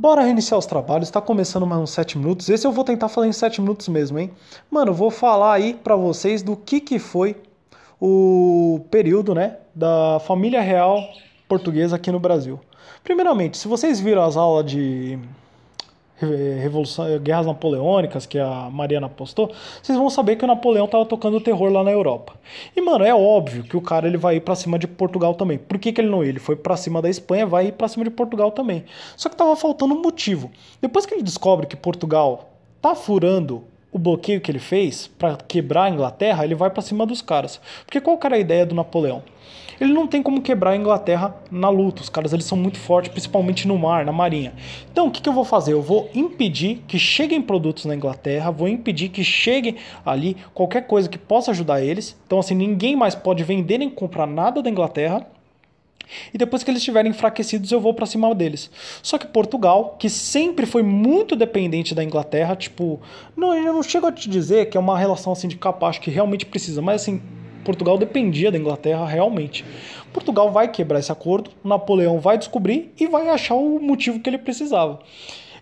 Bora reiniciar os trabalhos, tá começando mais uns 7 minutos. Esse eu vou tentar falar em 7 minutos mesmo, hein? Mano, eu vou falar aí pra vocês do que que foi o período, né, da família real portuguesa aqui no Brasil. Primeiramente, se vocês viram as aulas de Revolução, Guerras Napoleônicas que a Mariana postou, vocês vão saber que o Napoleão tava tocando terror lá na Europa. E mano, é óbvio que o cara ele vai ir para cima de Portugal também. Por que, que ele não ia? Ele foi para cima da Espanha, vai ir para cima de Portugal também. Só que tava faltando um motivo. Depois que ele descobre que Portugal tá furando o bloqueio que ele fez para quebrar a Inglaterra, ele vai para cima dos caras. Porque qual era a ideia do Napoleão? Ele não tem como quebrar a Inglaterra na luta. Os caras eles são muito fortes, principalmente no mar, na marinha. Então o que, que eu vou fazer? Eu vou impedir que cheguem produtos na Inglaterra, vou impedir que chegue ali qualquer coisa que possa ajudar eles. Então assim, ninguém mais pode vender nem comprar nada da Inglaterra. E depois que eles estiverem enfraquecidos, eu vou para cima deles. Só que Portugal, que sempre foi muito dependente da Inglaterra, tipo, não, eu não chego a te dizer que é uma relação assim de capacho que realmente precisa, mas assim, Portugal dependia da Inglaterra realmente. Portugal vai quebrar esse acordo, Napoleão vai descobrir e vai achar o motivo que ele precisava.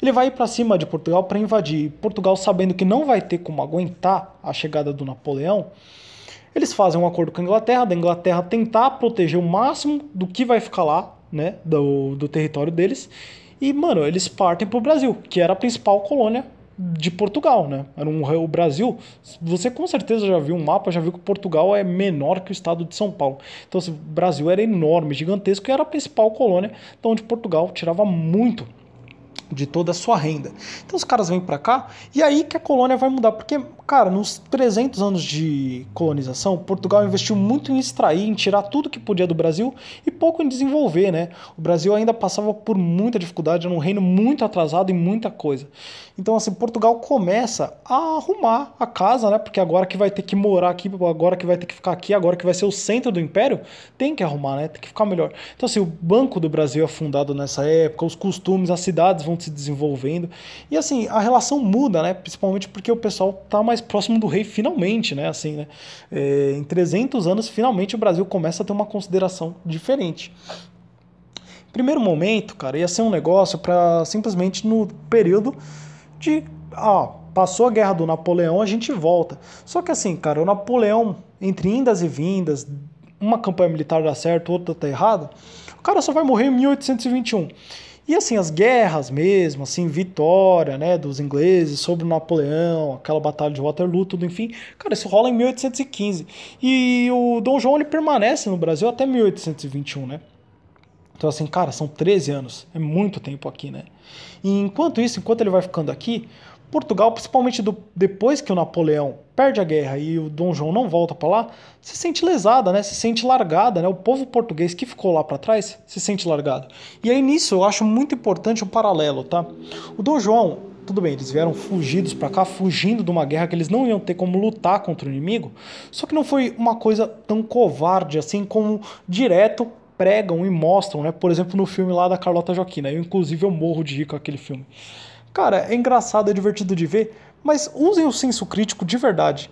Ele vai para cima de Portugal para invadir. Portugal, sabendo que não vai ter como aguentar a chegada do Napoleão, eles fazem um acordo com a Inglaterra, da Inglaterra tentar proteger o máximo do que vai ficar lá, né, do, do território deles. E, mano, eles partem para o Brasil, que era a principal colônia de Portugal, né? Era um, o Brasil, você com certeza já viu um mapa, já viu que Portugal é menor que o estado de São Paulo. Então, assim, o Brasil era enorme, gigantesco e era a principal colônia, então onde Portugal tirava muito de toda a sua renda. Então os caras vêm para cá e aí que a colônia vai mudar, porque, cara, nos 300 anos de colonização, Portugal investiu muito em extrair, em tirar tudo que podia do Brasil e pouco em desenvolver, né? O Brasil ainda passava por muita dificuldade, era um reino muito atrasado em muita coisa. Então, assim, Portugal começa a arrumar a casa, né? Porque agora que vai ter que morar aqui, agora que vai ter que ficar aqui, agora que vai ser o centro do império, tem que arrumar, né? Tem que ficar melhor. Então, assim, o Banco do Brasil é fundado nessa época, os costumes, as cidades vão se desenvolvendo. E assim, a relação muda, né? Principalmente porque o pessoal tá mais próximo do rei finalmente, né? Assim, né? É, em 300 anos, finalmente o Brasil começa a ter uma consideração diferente. Primeiro momento, cara, ia ser um negócio para simplesmente no período de, ó, passou a guerra do Napoleão, a gente volta. Só que assim, cara, o Napoleão, entre indas e vindas, uma campanha militar dá certo, outra tá errada, o cara só vai morrer em 1821. E assim, as guerras mesmo, assim, vitória, né, dos ingleses sobre Napoleão, aquela batalha de Waterloo, tudo, enfim, cara, isso rola em 1815. E o Dom João, ele permanece no Brasil até 1821, né? Então, assim, cara, são 13 anos, é muito tempo aqui, né? E enquanto isso, enquanto ele vai ficando aqui, Portugal, principalmente do, depois que o Napoleão perde a guerra e o Dom João não volta para lá, se sente lesada, né? Se sente largada, né? O povo português que ficou lá para trás se sente largado. E aí nisso eu acho muito importante o um paralelo, tá? O Dom João, tudo bem, eles vieram fugidos para cá, fugindo de uma guerra que eles não iam ter como lutar contra o inimigo, só que não foi uma coisa tão covarde assim como direto pregam e mostram, né? Por exemplo, no filme lá da Carlota Joaquina. Eu, inclusive, eu morro de rir com aquele filme. Cara, é engraçado, é divertido de ver, mas usem o senso crítico de verdade.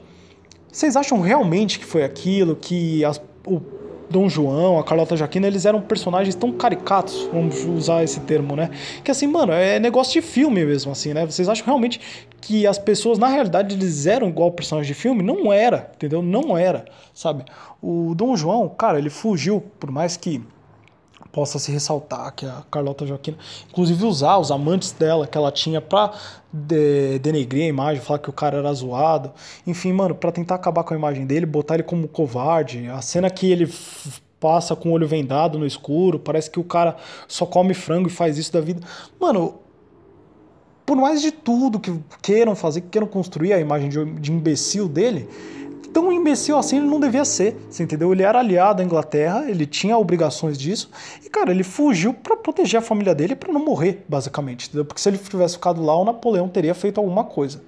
Vocês acham realmente que foi aquilo, que as, o Dom João, a Carlota Joaquina, eles eram personagens tão caricatos, vamos usar esse termo, né? Que assim, mano, é negócio de filme mesmo, assim, né? Vocês acham realmente que as pessoas, na realidade, eles eram igual personagens de filme? Não era, entendeu? Não era, sabe? O Dom João, cara, ele fugiu, por mais que possa se ressaltar que a Carlota Joaquina, inclusive usar os amantes dela que ela tinha pra de, denegrir a imagem, falar que o cara era zoado, enfim, mano, para tentar acabar com a imagem dele, botar ele como covarde, a cena que ele passa com o olho vendado no escuro, parece que o cara só come frango e faz isso da vida. Mano, por mais de tudo que queiram fazer, que queiram construir a imagem de, de imbecil dele, tão imbecil assim ele não devia ser, você entendeu? Ele era aliado à Inglaterra, ele tinha obrigações disso, e cara, ele fugiu para proteger a família dele para não morrer, basicamente, entendeu? Porque se ele tivesse ficado lá, o Napoleão teria feito alguma coisa,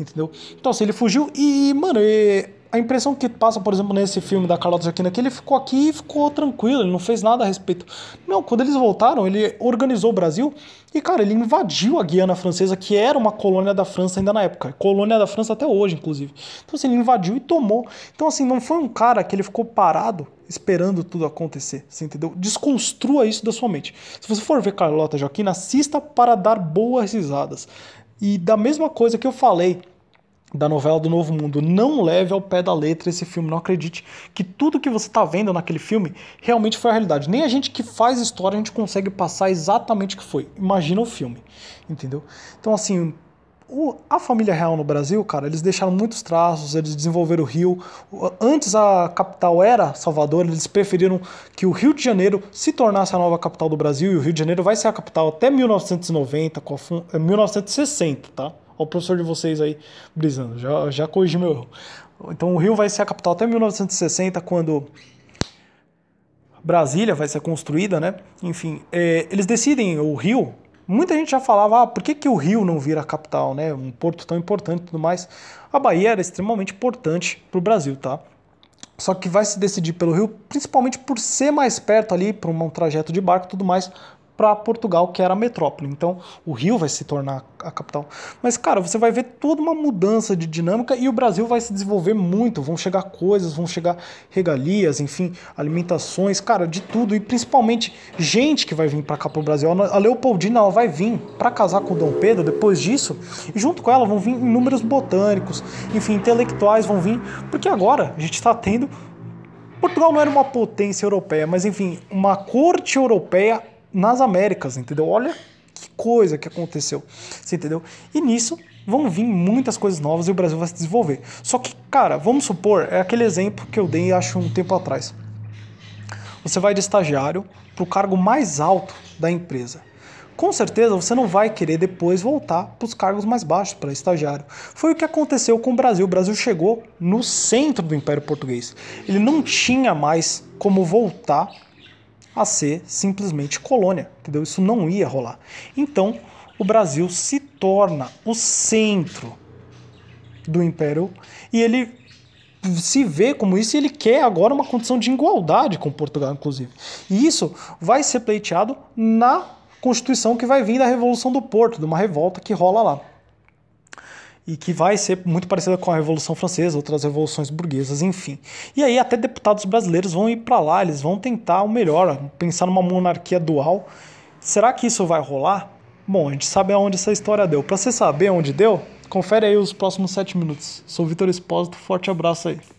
entendeu? Então, assim, ele fugiu e, mano, e a impressão que passa, por exemplo, nesse filme da Carlota Joaquina, é que ele ficou aqui e ficou tranquilo, ele não fez nada a respeito. Não, quando eles voltaram, ele organizou o Brasil e, cara, ele invadiu a Guiana Francesa, que era uma colônia da França ainda na época. Colônia da França até hoje, inclusive. Então, assim, ele invadiu e tomou. Então, assim, não foi um cara que ele ficou parado esperando tudo acontecer, você entendeu? Desconstrua isso da sua mente. Se você for ver Carlota Joaquina, assista para dar boas risadas. E da mesma coisa que eu falei da novela do Novo Mundo. Não leve ao pé da letra esse filme, não acredite que tudo que você está vendo naquele filme realmente foi a realidade. Nem a gente que faz história a gente consegue passar exatamente o que foi. Imagina o filme, entendeu? Então assim, o, a família real no Brasil, cara, eles deixaram muitos traços, eles desenvolveram o Rio. Antes a capital era Salvador, eles preferiram que o Rio de Janeiro se tornasse a nova capital do Brasil e o Rio de Janeiro vai ser a capital até 1990, com a, 1960, tá? O professor de vocês aí brisando, já, já corrigi meu erro. Então o Rio vai ser a capital até 1960, quando Brasília vai ser construída, né? Enfim, é, eles decidem o Rio. Muita gente já falava, ah, por que, que o Rio não vira capital, né? Um porto tão importante e tudo mais. A Bahia era extremamente importante para o Brasil, tá? Só que vai se decidir pelo Rio, principalmente por ser mais perto ali, para um trajeto de barco e tudo mais, para Portugal, que era a metrópole. Então, o Rio vai se tornar a capital. Mas, cara, você vai ver toda uma mudança de dinâmica e o Brasil vai se desenvolver muito. Vão chegar coisas, vão chegar regalias, enfim, alimentações, cara, de tudo. E principalmente gente que vai vir para cá para o Brasil. A Leopoldina ela vai vir para casar com o Dom Pedro depois disso. E junto com ela vão vir inúmeros botânicos, enfim, intelectuais vão vir. Porque agora a gente está tendo. Portugal não era uma potência europeia, mas enfim, uma corte europeia nas Américas, entendeu? Olha que coisa que aconteceu, você entendeu? E nisso vão vir muitas coisas novas e o Brasil vai se desenvolver. Só que, cara, vamos supor, é aquele exemplo que eu dei acho um tempo atrás. Você vai de estagiário para o cargo mais alto da empresa. Com certeza você não vai querer depois voltar para os cargos mais baixos, para estagiário. Foi o que aconteceu com o Brasil. O Brasil chegou no centro do Império Português. Ele não tinha mais como voltar a ser simplesmente colônia, entendeu? Isso não ia rolar. Então, o Brasil se torna o centro do império e ele se vê como isso e ele quer agora uma condição de igualdade com Portugal, inclusive. E isso vai ser pleiteado na Constituição que vai vir da Revolução do Porto, de uma revolta que rola lá e que vai ser muito parecida com a Revolução Francesa, outras revoluções burguesas, enfim. E aí até deputados brasileiros vão ir para lá, eles vão tentar o melhor, pensar numa monarquia dual. Será que isso vai rolar? Bom, a gente sabe aonde essa história deu. Para você saber onde deu, confere aí os próximos sete minutos. Sou Vitor Espósito, forte abraço aí.